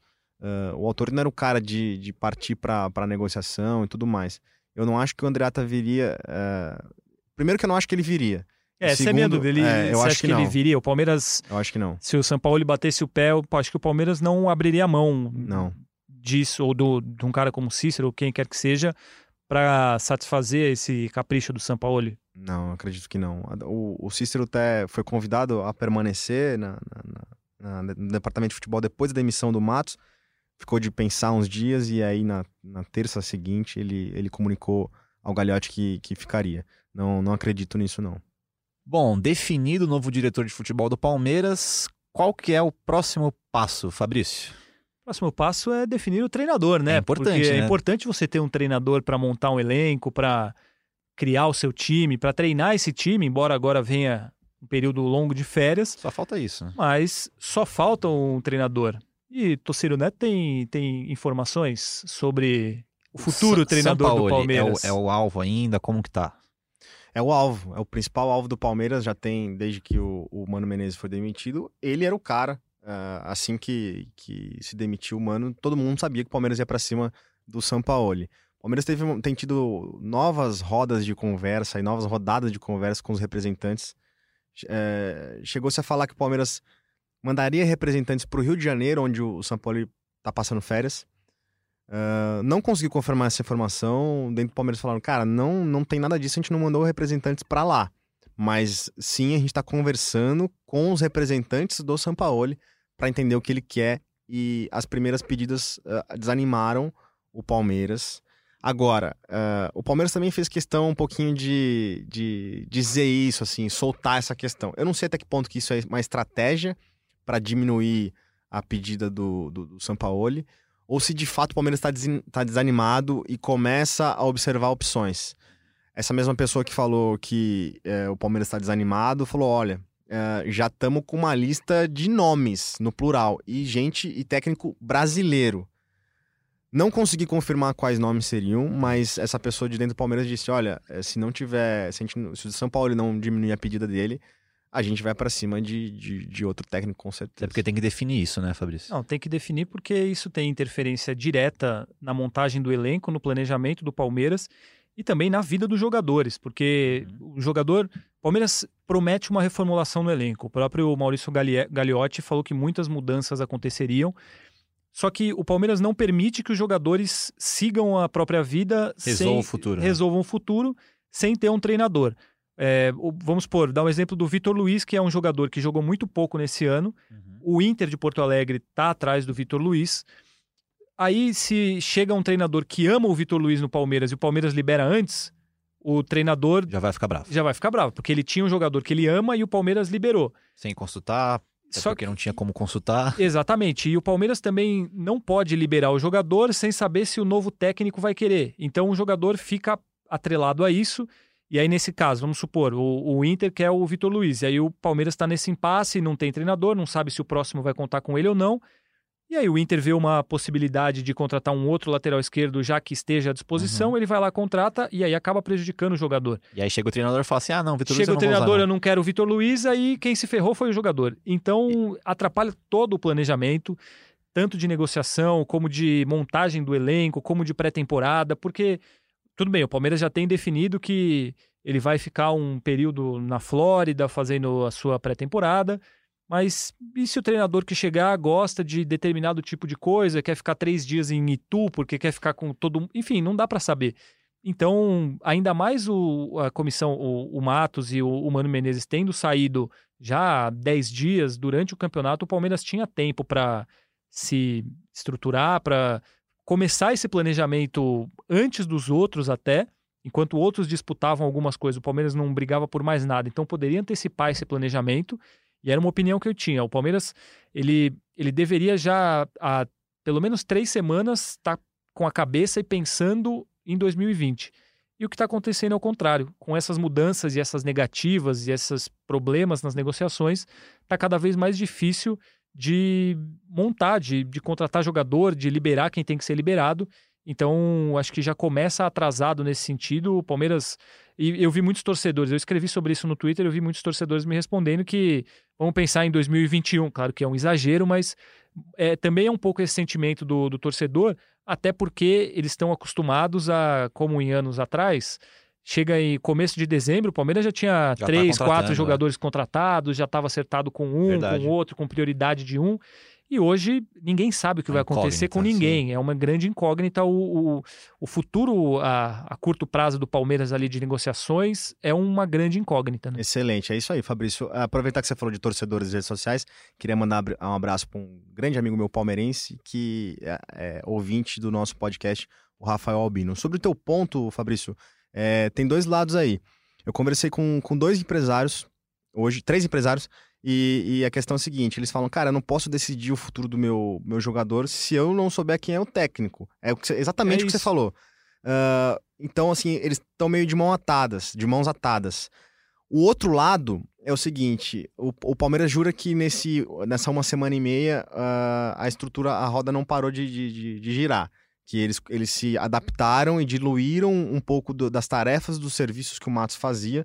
O Altuori não era o cara de, de partir para negociação e tudo mais. Eu não acho que o Andreata viria. Primeiro que eu não acho que ele viria. É, essa é minha dúvida. Ele, é, eu acho que, que ele viria? O Palmeiras. Eu acho que não. Se o São Paulo batesse o pé, eu acho que o Palmeiras não abriria a mão não. disso, ou do, de um cara como Cícero, ou quem quer que seja, para satisfazer esse capricho do São Paulo. Não, acredito que não. O, o Cícero até foi convidado a permanecer na, na, na, no departamento de futebol depois da demissão do Matos. Ficou de pensar uns dias e aí na, na terça seguinte ele, ele comunicou ao Gagliotti que, que ficaria. Não, não acredito nisso, não. Bom, definido o novo diretor de futebol do Palmeiras, qual que é o próximo passo, Fabrício? O próximo passo é definir o treinador, né? É importante, Porque né? é importante você ter um treinador para montar um elenco, para criar o seu time, para treinar esse time, embora agora venha um período longo de férias. Só falta isso. Mas só falta um treinador. E Tociro Neto tem, tem informações sobre o futuro treinador do Palmeiras. É o, é o alvo ainda? Como que tá? é o alvo, é o principal alvo do Palmeiras, já tem desde que o, o Mano Menezes foi demitido. Ele era o cara, uh, assim que, que se demitiu o Mano, todo mundo sabia que o Palmeiras ia para cima do Sampaoli. O Palmeiras teve, tem tido novas rodas de conversa e novas rodadas de conversa com os representantes. É, Chegou-se a falar que o Palmeiras mandaria representantes para o Rio de Janeiro, onde o Sampaoli está passando férias. Uh, não consegui confirmar essa informação. Dentro do Palmeiras falaram, cara, não, não tem nada disso, a gente não mandou representantes para lá. Mas sim, a gente está conversando com os representantes do Sampaoli para entender o que ele quer. E as primeiras pedidas uh, desanimaram o Palmeiras. Agora, uh, o Palmeiras também fez questão um pouquinho de, de dizer isso, assim, soltar essa questão. Eu não sei até que ponto que isso é uma estratégia para diminuir a pedida do, do, do Sampaoli, ou se de fato o Palmeiras está tá desanimado e começa a observar opções. Essa mesma pessoa que falou que é, o Palmeiras está desanimado falou: olha, é, já estamos com uma lista de nomes no plural e gente e técnico brasileiro. Não consegui confirmar quais nomes seriam, mas essa pessoa de dentro do Palmeiras disse: olha, é, se não tiver, se, gente, se o São Paulo não diminuir a pedida dele, a gente vai para cima de, de, de, outro técnico, com certeza. É porque tem que definir isso, né, Fabrício? Não, tem que definir porque isso tem interferência direta na montagem do elenco, no planejamento do Palmeiras e também na vida dos jogadores, porque uhum. o jogador. Palmeiras promete uma reformulação no elenco. O próprio Maurício Gagliotti falou que muitas mudanças aconteceriam. Só que o Palmeiras não permite que os jogadores sigam a própria vida resolvam sem, o futuro, né? resolvam o futuro sem ter um treinador. É, vamos por dar um exemplo do Vitor Luiz, que é um jogador que jogou muito pouco nesse ano. Uhum. O Inter de Porto Alegre está atrás do Vitor Luiz. Aí, se chega um treinador que ama o Vitor Luiz no Palmeiras e o Palmeiras libera antes, o treinador. Já vai ficar bravo. Já vai ficar bravo, porque ele tinha um jogador que ele ama e o Palmeiras liberou. Sem consultar, só porque que... não tinha como consultar. [laughs] Exatamente. E o Palmeiras também não pode liberar o jogador sem saber se o novo técnico vai querer. Então o jogador fica atrelado a isso e aí, nesse caso, vamos supor, o, o Inter quer o Vitor Luiz. E aí o Palmeiras está nesse impasse, não tem treinador, não sabe se o próximo vai contar com ele ou não. E aí o Inter vê uma possibilidade de contratar um outro lateral esquerdo já que esteja à disposição, uhum. ele vai lá, contrata e aí acaba prejudicando o jogador. E aí chega o treinador e fala assim: ah, não, Vitor Luiz. Chega o treinador, usar, eu não quero o Vitor Luiz, aí quem se ferrou foi o jogador. Então atrapalha todo o planejamento, tanto de negociação, como de montagem do elenco, como de pré-temporada, porque tudo bem, o Palmeiras já tem definido que ele vai ficar um período na Flórida fazendo a sua pré-temporada. Mas e se o treinador que chegar gosta de determinado tipo de coisa, quer ficar três dias em Itu porque quer ficar com todo. Enfim, não dá para saber. Então, ainda mais o, a comissão, o, o Matos e o, o Mano Menezes tendo saído já há 10 dias durante o campeonato, o Palmeiras tinha tempo para se estruturar, para começar esse planejamento antes dos outros até, enquanto outros disputavam algumas coisas, o Palmeiras não brigava por mais nada, então poderia antecipar esse planejamento, e era uma opinião que eu tinha. O Palmeiras, ele, ele deveria já há pelo menos três semanas estar tá com a cabeça e pensando em 2020. E o que está acontecendo é o contrário. Com essas mudanças e essas negativas e esses problemas nas negociações, está cada vez mais difícil de montar, de, de contratar jogador, de liberar quem tem que ser liberado. Então, acho que já começa atrasado nesse sentido. O Palmeiras. E eu vi muitos torcedores, eu escrevi sobre isso no Twitter, eu vi muitos torcedores me respondendo que vamos pensar em 2021. Claro que é um exagero, mas é, também é um pouco esse sentimento do, do torcedor, até porque eles estão acostumados a, como em anos atrás, Chega em começo de dezembro, o Palmeiras já tinha já tá três, tá quatro jogadores é. contratados, já estava acertado com um, Verdade. com outro, com prioridade de um. E hoje ninguém sabe o que vai acontecer com ninguém. Sim. É uma grande incógnita. O, o, o futuro a, a, curto prazo do Palmeiras ali de negociações é uma grande incógnita. Né? Excelente, é isso aí, Fabrício. Aproveitar que você falou de torcedores das redes sociais, queria mandar um abraço para um grande amigo meu palmeirense que é, é ouvinte do nosso podcast, o Rafael Albino. Sobre o teu ponto, Fabrício, é, tem dois lados aí. Eu conversei com, com dois empresários, hoje, três empresários, e, e, a questão é a seguinte: eles falam, cara, eu não posso decidir o futuro do meu, meu jogador se eu não souber quem é o técnico. É exatamente é o que você falou. Uh, então, assim, eles estão meio de mãos atadas, de mãos atadas. O outro lado é o seguinte: o, o Palmeiras jura que nesse, nessa uma semana e meia uh, a estrutura, a roda não parou de, de, de girar que eles, eles se adaptaram e diluíram um pouco do, das tarefas dos serviços que o Matos fazia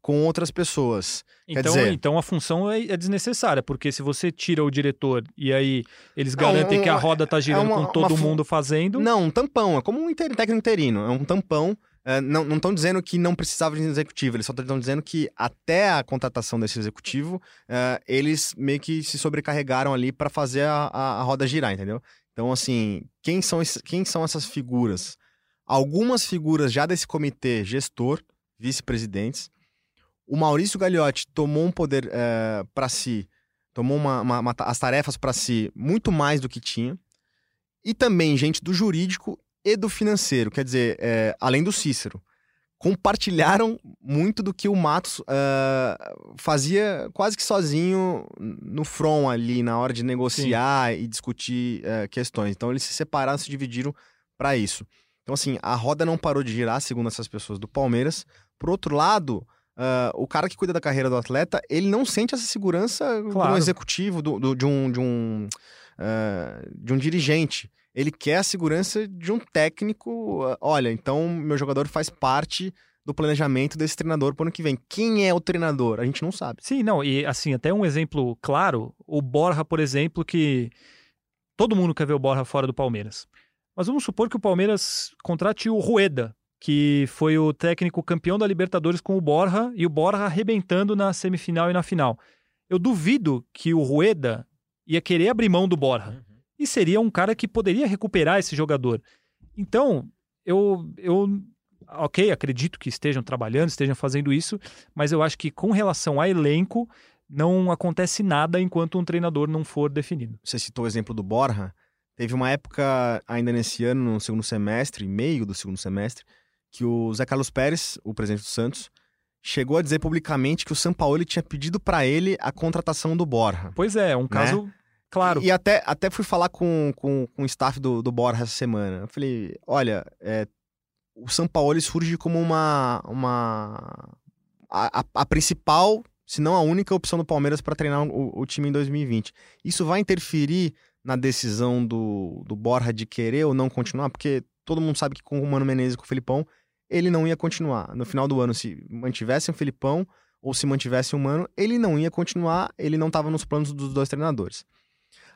com outras pessoas. Então, dizer... então a função é, é, desnecessária, porque se você tira o diretor e aí eles garantem que a roda está é girando é uma, com todo mundo fazendo. Não, um tampão, é como um inter... técnico interino, é um tampão. É, não estão dizendo que não precisava de um executivo, eles só estão dizendo que até a contratação desse executivo, é, eles meio que se sobrecarregaram ali para fazer a, a, a roda girar, entendeu? Então, assim, quem são, quem são essas figuras? Algumas figuras já desse comitê gestor, vice-presidentes. O Maurício Gagliotti tomou um poder é, eh, para si, tomou uma, uma, uma, as tarefas para si muito mais do que tinha. E também gente do jurídico e do financeiro, quer dizer, é, além do Cícero compartilharam muito do que o Matos uh, fazia quase que sozinho no front ali, na hora de negociar Sim. e discutir uh, questões. Então eles se separaram, se dividiram para isso. Então, assim, a roda não parou de girar, segundo essas pessoas do Palmeiras. Por outro lado, uh, o cara que cuida da carreira do atleta, ele não sente essa segurança claro. do executivo, do, do, de um, de um, de um dirigente ele quer a segurança de um técnico. Ah, olha, então meu jogador faz parte do planejamento desse treinador para o ano que vem. Quem é o treinador? A gente não sabe. Sim, não, e assim, até um exemplo claro, o Borja, por exemplo, que todo mundo quer ver o Borja fora do Palmeiras. Mas vamos supor que o Palmeiras contrate o Rueda, que foi o técnico campeão da Libertadores com o Borja e o Borja arrebentando na semifinal e na final. Eu duvido que o Rueda ia querer abrir mão do Borja. Uhum e seria um cara que poderia recuperar esse jogador. Então, eu, eu ok, acredito que estejam trabalhando, estejam fazendo isso, mas eu acho que com relação a elenco, não acontece nada enquanto um treinador não for definido. Você citou o exemplo do Borja. Teve uma época, ainda nesse ano, no segundo semestre, meio do segundo semestre, que o Zé Carlos Pérez, o presidente do Santos, chegou a dizer publicamente que o São Paulo tinha pedido para ele a contratação do Borja. Pois é, um né? Claro. E, até, até fui falar com, com, com o staff do, do Borja essa semana. Eu falei, olha, é, o São Paulo surge como uma. uma a, a, a, principal, se não a única opção do Palmeiras para treinar o, o, time em 2020. Isso vai interferir na decisão do, do Borja de querer ou não continuar? Porque todo mundo sabe que com o Mano Menezes e com o Filipão, ele não ia continuar. No final do ano, se mantivesse o Filipão ou se mantivesse o Mano, ele não ia continuar, ele não estava nos planos dos dois treinadores.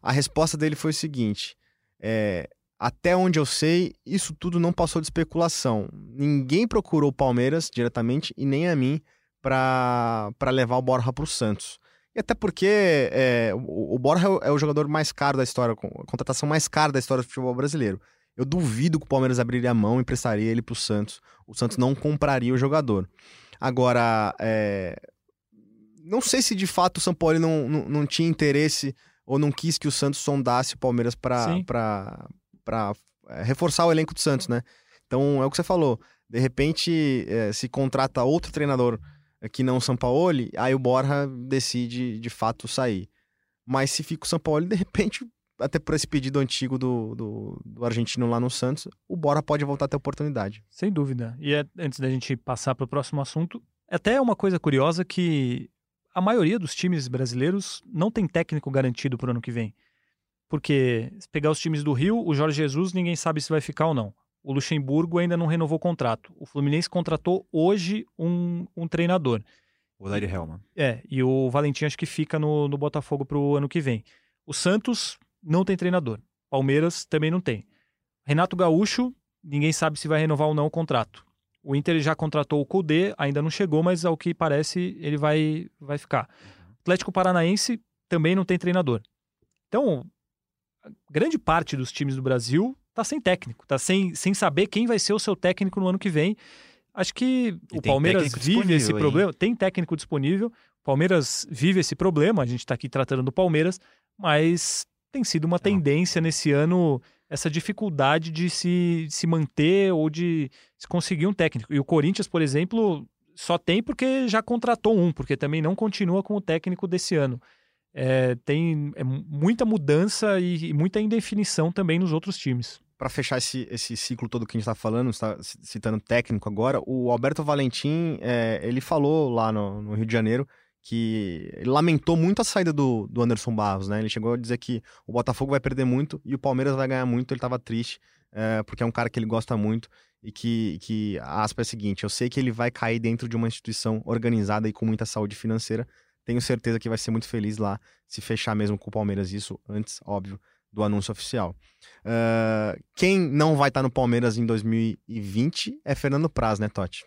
A resposta dele foi o seguinte: é, até onde eu sei, isso tudo não passou de especulação. Ninguém procurou o Palmeiras diretamente e nem a mim para levar o Borja para o Santos. E até porque é, o, o Borja é o jogador mais caro da história, a contratação mais cara da história do futebol brasileiro. Eu duvido que o Palmeiras abriria a mão e emprestaria ele pro Santos. O Santos não compraria o jogador. Agora, é, não sei se de fato o São Paulo não, não, não, tinha interesse ou não quis que o Santos sondasse o Palmeiras para é, reforçar o elenco do Santos, né? Então é o que você falou. De repente, é, se contrata outro treinador que não o São Paulo, aí o Borja decide de fato sair. Mas se fica o São Paulo, de repente, até por esse pedido antigo do, do, do, argentino lá no Santos, o Borja pode voltar a ter oportunidade. Sem dúvida. E é, antes da gente passar para o próximo assunto, é até uma coisa curiosa que a maioria dos times brasileiros não tem técnico garantido para o ano que vem. Porque se pegar os times do Rio, o Jorge Jesus ninguém sabe se vai ficar ou não. O Luxemburgo ainda não renovou o contrato. O Fluminense contratou hoje um, um treinador. O Larry Hellman. É, e o Valentim acho que fica no, no Botafogo para o ano que vem. O Santos não tem treinador. Palmeiras também não tem. Renato Gaúcho, ninguém sabe se vai renovar ou não o contrato. O Inter já contratou o Cudê, ainda não chegou, mas ao que parece ele vai, vai ficar. Atlético Paranaense também não tem treinador. Então, grande parte dos times do Brasil está sem técnico, está sem, sem saber quem vai ser o seu técnico no ano que vem. Acho que e o Palmeiras vive esse hein? problema. Tem técnico disponível. O Palmeiras vive esse problema. A gente está aqui tratando do Palmeiras, mas tem sido uma tendência nesse ano essa dificuldade de se, se manter ou de se conseguir um técnico. E o Corinthians, por exemplo, só tem porque já contratou um, porque também não continua com o técnico desse ano. É, tem é, muita mudança e, e, muita indefinição também nos outros times. Para fechar esse, esse ciclo todo que a gente está falando, está citando técnico agora, o Alberto Valentim, é, ele falou lá no, no Rio de Janeiro que lamentou muito a saída do, do Anderson Barros, né? Ele chegou a dizer que o Botafogo vai perder muito e o Palmeiras vai ganhar muito. Ele estava triste, é, porque é um cara que ele gosta muito e que, que a aspa é a seguinte: eu sei que ele vai cair dentro de uma instituição organizada e com muita saúde financeira. Tenho certeza que vai ser muito feliz lá se fechar mesmo com o Palmeiras, isso antes, óbvio, do anúncio oficial. Uh, quem não vai estar no Palmeiras em 2020 é Fernando Praz, né, Totti?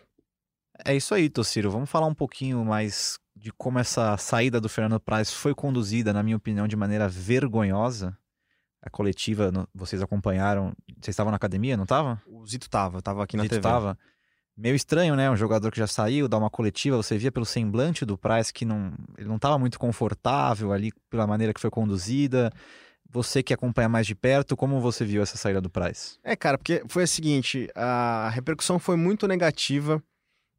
É isso aí, Tociro. Vamos falar um pouquinho mais de como essa saída do Fernando Praz foi conduzida, na minha opinião, de maneira vergonhosa. A coletiva, vocês acompanharam. Vocês estavam na academia, não estavam? O Zito tava, tava aqui na Zito TV. Tava. Meio estranho, né? Um jogador que já saiu, dar uma coletiva, você via pelo semblante do Praz que não, ele não estava muito confortável ali pela maneira que foi conduzida. Você que acompanha mais de perto, como você viu essa saída do Praz? É, cara, porque foi o seguinte, a repercussão foi muito negativa.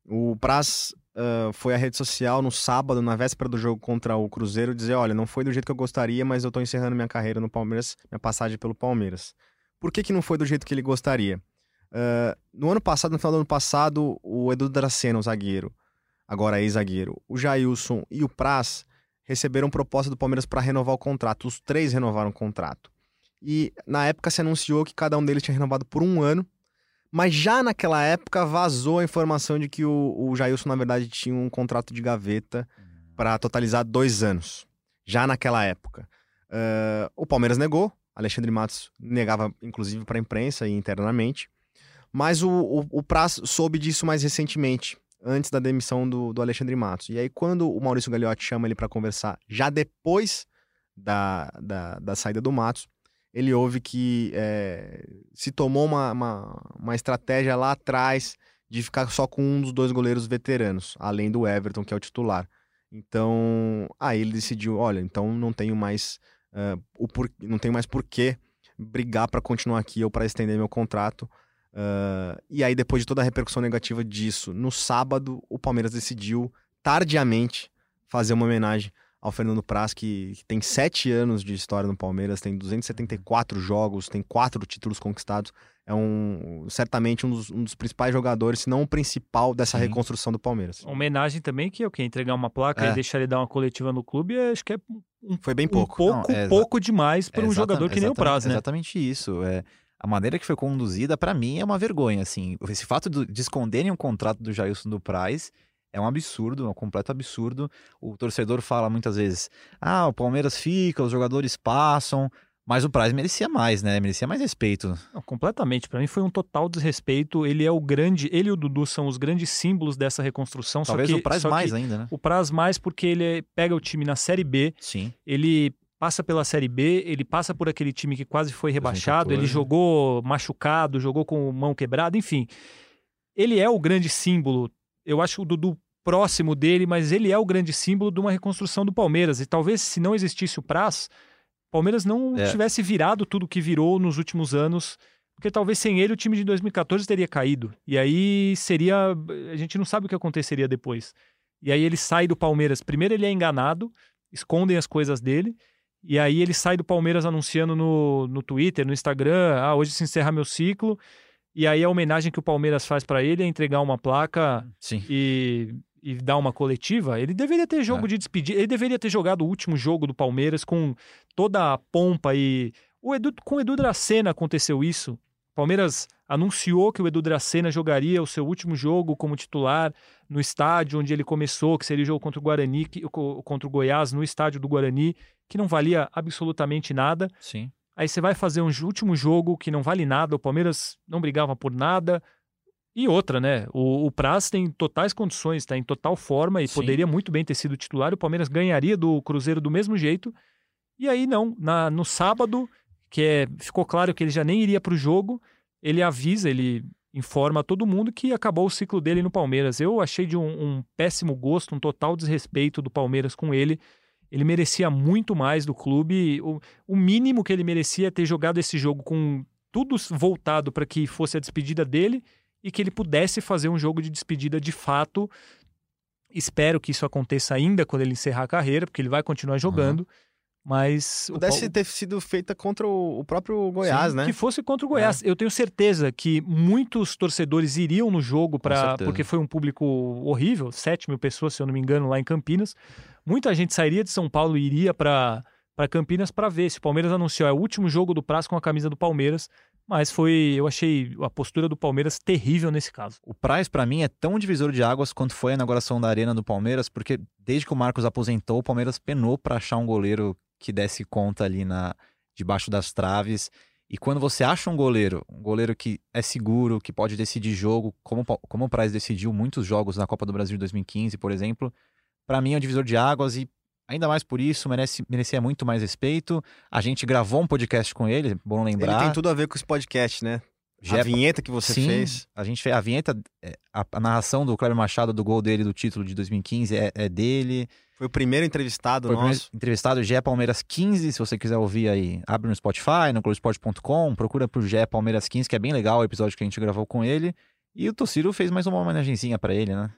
O Praz uh, foi à rede social no sábado, na véspera do jogo contra o Cruzeiro, dizer: olha, não foi do jeito que eu gostaria, mas eu tô encerrando minha carreira no Palmeiras, minha passagem pelo Palmeiras. Por que, que não foi do jeito que ele gostaria? Uh, no ano passado, no final do ano passado, o Edu Dracena, o zagueiro, agora ex-zagueiro, o Jailson e o Praz receberam proposta do Palmeiras para renovar o contrato. Os três renovaram o contrato. E na época se anunciou que cada um deles tinha renovado por um ano mas já naquela época vazou a informação de que o, o Jailson, na verdade, tinha um contrato de gaveta para totalizar dois anos. Já naquela época. Uh, o Palmeiras negou, Alexandre Matos negava, inclusive, para a imprensa e internamente. Mas o, o, o Praz soube disso mais recentemente, antes da demissão do, do Alexandre Matos. E aí, quando o Maurício Gagliotti chama ele para conversar, já depois da, da, da saída do Matos, ele ouve que é, se tomou uma, uma, uma, estratégia lá atrás de ficar só com um dos dois goleiros veteranos, além do Everton, que é o titular. Então, aí ele decidiu, olha, então não tenho mais uh, o por, não tenho mais porquê brigar para continuar aqui ou para estender meu contrato. Uh, e aí, depois de toda a repercussão negativa disso, no sábado, o Palmeiras decidiu tardiamente fazer uma homenagem ao Fernando Praz, que, que, tem sete anos de história no Palmeiras, tem 274 jogos, tem quatro títulos conquistados. É um certamente um dos, um dos principais jogadores, se não o principal dessa Sim. reconstrução do Palmeiras. Uma homenagem também que é o que entregar uma placa é. e deixar ele dar uma coletiva no clube, acho que é um, foi bem pouco. Um pouco, não, é pouco demais para um jogador que nem o Praz, né? Exatamente isso. É, a maneira que foi conduzida, para mim, é uma vergonha. Assim, esse fato de esconderem um contrato do Jailson do Praz é um absurdo, é um completo absurdo. O torcedor fala muitas vezes: ah, o Palmeiras fica, os jogadores passam. Mas o Praz merecia mais, né? Merecia mais respeito. Não, completamente. Para mim foi um total desrespeito. Ele é o grande. Ele e o Dudu são os grandes símbolos dessa reconstrução. Talvez que, o Praz mais ainda, né? O Praz mais porque ele pega o time na Série B. Sim. Ele passa pela Série B, ele passa por aquele time que quase foi rebaixado, 2014. ele jogou machucado, jogou com mão quebrada, enfim. Ele é o grande símbolo, eu acho o Dudu próximo dele, mas ele é o grande símbolo de uma reconstrução do Palmeiras. E talvez se não existisse o Praz, Palmeiras não É. tivesse virado tudo que virou nos últimos anos, porque talvez sem ele o time de 2014 teria caído. E aí seria. A gente não sabe o que aconteceria depois. E aí ele sai do Palmeiras. Primeiro ele é enganado, escondem as coisas dele. E aí ele sai do Palmeiras anunciando no, no Twitter, no Instagram, ah, hoje se encerra meu ciclo. E aí a homenagem que o Palmeiras faz pra ele é entregar uma placa Sim. e, e dar uma coletiva. Ele deveria ter jogo É. de despedida, ele deveria ter jogado o último jogo do Palmeiras com toda a pompa e o Edu, com o Edu Dracena aconteceu isso. O Palmeiras anunciou que o Edu Dracena jogaria o seu último jogo como titular no estádio onde ele começou, que seria o jogo contra o Guarani, que- co- contra o Goiás, no estádio do Guarani, que não valia absolutamente nada. Sim. Aí você vai fazer um último jogo que não vale nada, o Palmeiras não brigava por nada. E outra, né? O, o Praz tem totais condições, está em total forma e Sim. poderia muito bem ter sido titular. O Palmeiras ganharia do Cruzeiro do mesmo jeito. E aí não, na, no sábado, que é, ficou claro que ele já nem iria para o jogo, ele avisa, ele informa todo mundo que acabou o ciclo dele no Palmeiras. Eu achei de um, um péssimo gosto, um total desrespeito do Palmeiras com ele. Ele merecia muito mais do clube. O, o mínimo que ele merecia é ter jogado esse jogo com tudo voltado para que fosse a despedida dele e que ele pudesse fazer um jogo de despedida de fato. Espero que isso aconteça ainda quando ele encerrar a carreira, porque ele vai continuar jogando. Mas o Pudesse ter sido feita contra o, próprio Goiás, Sim, né? Que fosse contra o Goiás. Eu tenho certeza que muitos torcedores iriam no jogo certeza. porque foi um público horrível, 7 mil pessoas, se eu não me engano, lá em Campinas. Muita gente sairia de São Paulo e iria para para Campinas para ver se o Palmeiras anunciou. É o último jogo do Prazo com a camisa do Palmeiras, mas foi, eu achei a postura do Palmeiras terrível nesse caso. O Praz, pra mim, é tão divisor de águas quanto foi a inauguração da Arena do Palmeiras, porque desde que o Marcos aposentou, o Palmeiras penou pra achar um goleiro que desse conta ali na debaixo das traves. E quando você acha um goleiro, um goleiro que é seguro, que pode decidir jogo, como, como o Praz decidiu muitos jogos na Copa do Brasil de 2015, por exemplo, pra mim é um divisor de águas e ainda mais por isso merece, merecia muito mais respeito. A gente gravou um podcast com ele, bom lembrar. Ele tem tudo a ver com esse podcast, né? Já a vinheta que você Sim, fez. A gente fez a vinheta, é, a, a narração do Kleber Machado do gol dele do título de 2015 é, é dele. Foi o primeiro entrevistado Foi o primeiro nosso. entrevistado Gé Palmeiras 15, se você quiser ouvir aí, abre no Spotify, no Globoesporte.com, procura por Gé Palmeiras 15, que é bem legal o episódio que a gente gravou com ele. E o Tociro fez mais uma homenagenzinha pra ele, né?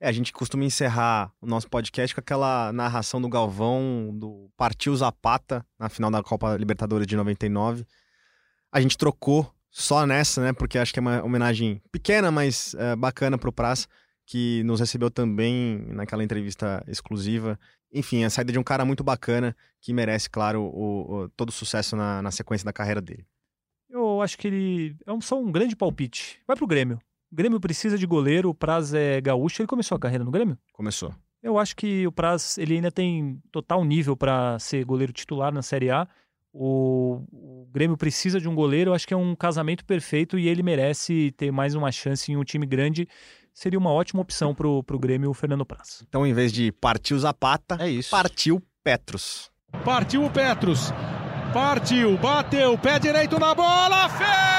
É, a gente costuma encerrar o nosso podcast com aquela narração do Galvão do Partiu Zapata na final da Copa Libertadores de 99. A gente trocou só nessa, né? Porque acho que é uma homenagem pequena, mas é, bacana pro Praz, que nos recebeu também naquela entrevista exclusiva. Enfim, a saída de um cara muito bacana que merece, claro, o, o- todo o sucesso na, na sequência da carreira dele. Eu acho que ele é um- só um grande palpite. Vai pro Grêmio. O Grêmio precisa de goleiro, o Praz é gaúcho, ele começou a carreira no Grêmio? Começou. Eu acho que o Praz ele ainda tem total nível para ser goleiro titular na Série A. O, o Grêmio precisa de um goleiro, eu acho que é um casamento perfeito e ele merece ter mais uma chance em um time grande. Seria uma ótima opção pro, pro Grêmio o Fernando Praz. Então, em vez de partiu Zapata, É isso. partiu Petros. Partiu o Petros. Partiu, bateu, pé direito na bola, fez!